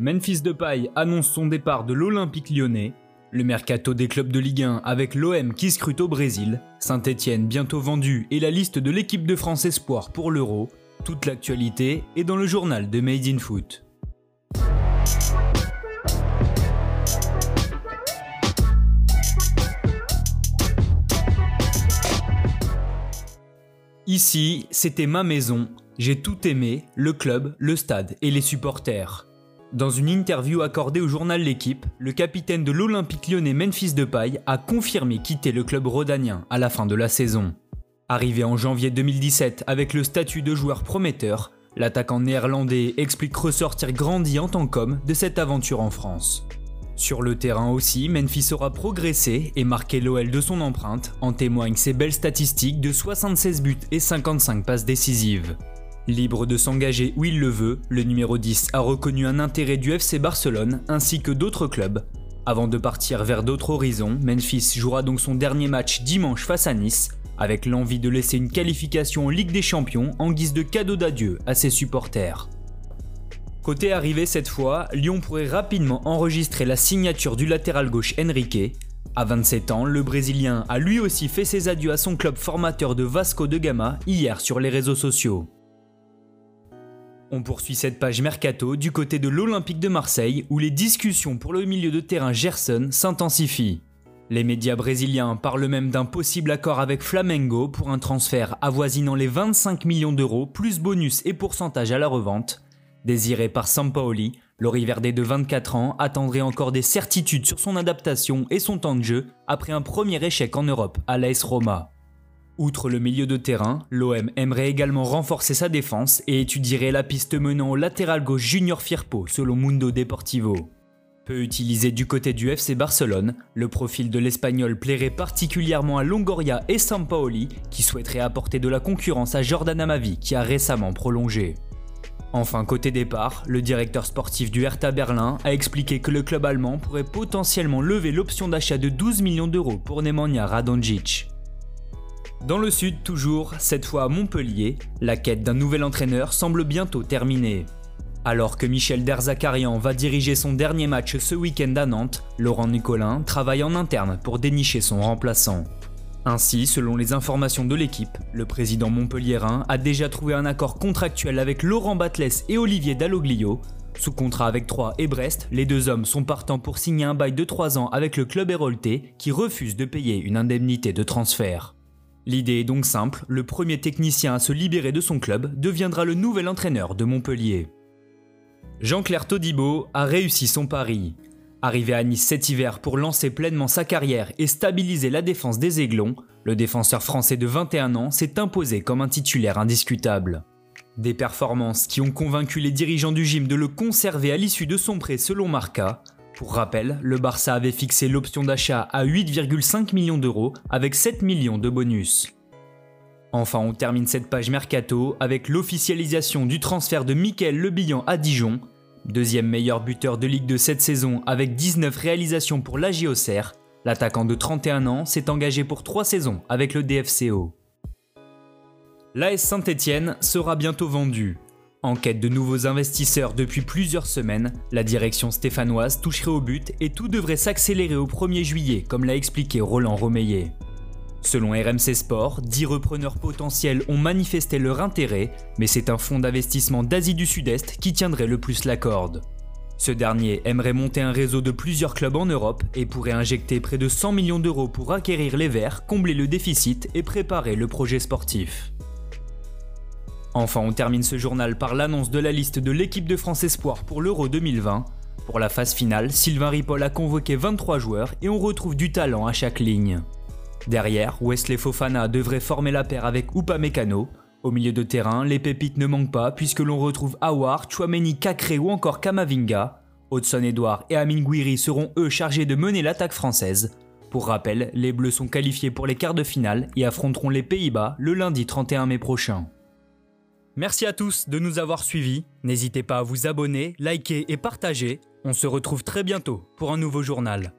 Memphis Depay annonce son départ de l'Olympique lyonnais, le mercato des clubs de Ligue 1 avec l'OM qui scrute au Brésil, Saint-Etienne bientôt vendu et la liste de l'équipe de France Espoir pour l'Euro, toute l'actualité est dans le journal de Made in Foot. Ici, c'était ma maison, j'ai tout aimé, le club, le stade et les supporters. Dans une interview accordée au journal L'équipe, le capitaine de l'Olympique lyonnais Memphis Depay a confirmé quitter le club rhodanien à la fin de la saison. Arrivé en janvier 2017 avec le statut de joueur prometteur, l'attaquant néerlandais explique ressortir grandi en tant qu'homme de cette aventure en France. Sur le terrain aussi, Memphis aura progressé et marqué l'OL de son empreinte, en témoignent ses belles statistiques de 76 buts et 55 passes décisives. Libre de s'engager où il le veut, le numéro 10 a reconnu un intérêt du FC Barcelone ainsi que d'autres clubs. Avant de partir vers d'autres horizons, Memphis jouera donc son dernier match dimanche face à Nice, avec l'envie de laisser une qualification en Ligue des Champions en guise de cadeau d'adieu à ses supporters. Côté arrivé cette fois, Lyon pourrait rapidement enregistrer la signature du latéral gauche Enrique. À 27 ans, le Brésilien a lui aussi fait ses adieux à son club formateur de Vasco de Gama hier sur les réseaux sociaux. On poursuit cette page mercato du côté de l'Olympique de Marseille où les discussions pour le milieu de terrain Gerson s'intensifient. Les médias brésiliens parlent même d'un possible accord avec Flamengo pour un transfert avoisinant les 25 millions d'euros plus bonus et pourcentage à la revente. Désiré par Sampaoli, l'Oriverdé de 24 ans attendrait encore des certitudes sur son adaptation et son temps de jeu après un premier échec en Europe à l'AS Roma. Outre le milieu de terrain, l'OM aimerait également renforcer sa défense et étudierait la piste menant au latéral gauche Junior Firpo selon Mundo Deportivo. Peu utilisé du côté du FC Barcelone, le profil de l'Espagnol plairait particulièrement à Longoria et Sampaoli qui souhaiteraient apporter de la concurrence à Jordan Amavi qui a récemment prolongé. Enfin, côté départ, le directeur sportif du Hertha Berlin a expliqué que le club allemand pourrait potentiellement lever l'option d'achat de 12 millions d'euros pour Nemanja Radonjic. Dans le sud toujours, cette fois à Montpellier, la quête d'un nouvel entraîneur semble bientôt terminée. Alors que Michel Derzakarian va diriger son dernier match ce week-end à Nantes, Laurent Nicolin travaille en interne pour dénicher son remplaçant. Ainsi, selon les informations de l'équipe, le président montpelliérain a déjà trouvé un accord contractuel avec Laurent Batles et Olivier Dalloglio. Sous contrat avec Troyes et Brest, les deux hommes sont partants pour signer un bail de 3 ans avec le club hérolté qui refuse de payer une indemnité de transfert. L'idée est donc simple, le premier technicien à se libérer de son club deviendra le nouvel entraîneur de Montpellier. Jean-Claire Todibo a réussi son pari. Arrivé à Nice cet hiver pour lancer pleinement sa carrière et stabiliser la défense des Aiglons, le défenseur français de 21 ans s'est imposé comme un titulaire indiscutable. Des performances qui ont convaincu les dirigeants du gym de le conserver à l'issue de son prêt selon Marca, pour rappel, le Barça avait fixé l'option d'achat à 8,5 millions d'euros avec 7 millions de bonus. Enfin, on termine cette page mercato avec l'officialisation du transfert de Michael Lebihan à Dijon, deuxième meilleur buteur de Ligue de cette saison avec 19 réalisations pour l'AG Auxerre. L'attaquant de 31 ans s'est engagé pour 3 saisons avec le DFCO. L'AS Saint-Etienne sera bientôt vendu. En quête de nouveaux investisseurs depuis plusieurs semaines, la direction stéphanoise toucherait au but et tout devrait s'accélérer au 1er juillet, comme l'a expliqué Roland Romeillet. Selon RMC Sport, 10 repreneurs potentiels ont manifesté leur intérêt, mais c'est un fonds d'investissement d'Asie du Sud-Est qui tiendrait le plus la corde. Ce dernier aimerait monter un réseau de plusieurs clubs en Europe et pourrait injecter près de 100 millions d'euros pour acquérir les Verts, combler le déficit et préparer le projet sportif. Enfin, on termine ce journal par l'annonce de la liste de l'équipe de France Espoir pour l'Euro 2020. Pour la phase finale, Sylvain Ripoll a convoqué 23 joueurs et on retrouve du talent à chaque ligne. Derrière, Wesley Fofana devrait former la paire avec Upamecano. Au milieu de terrain, les pépites ne manquent pas puisque l'on retrouve Awar, Chouameni, Kakré ou encore Kamavinga. Hudson Edouard et Amin Gouiri seront eux chargés de mener l'attaque française. Pour rappel, les Bleus sont qualifiés pour les quarts de finale et affronteront les Pays-Bas le lundi 31 mai prochain. Merci à tous de nous avoir suivis. N'hésitez pas à vous abonner, liker et partager. On se retrouve très bientôt pour un nouveau journal.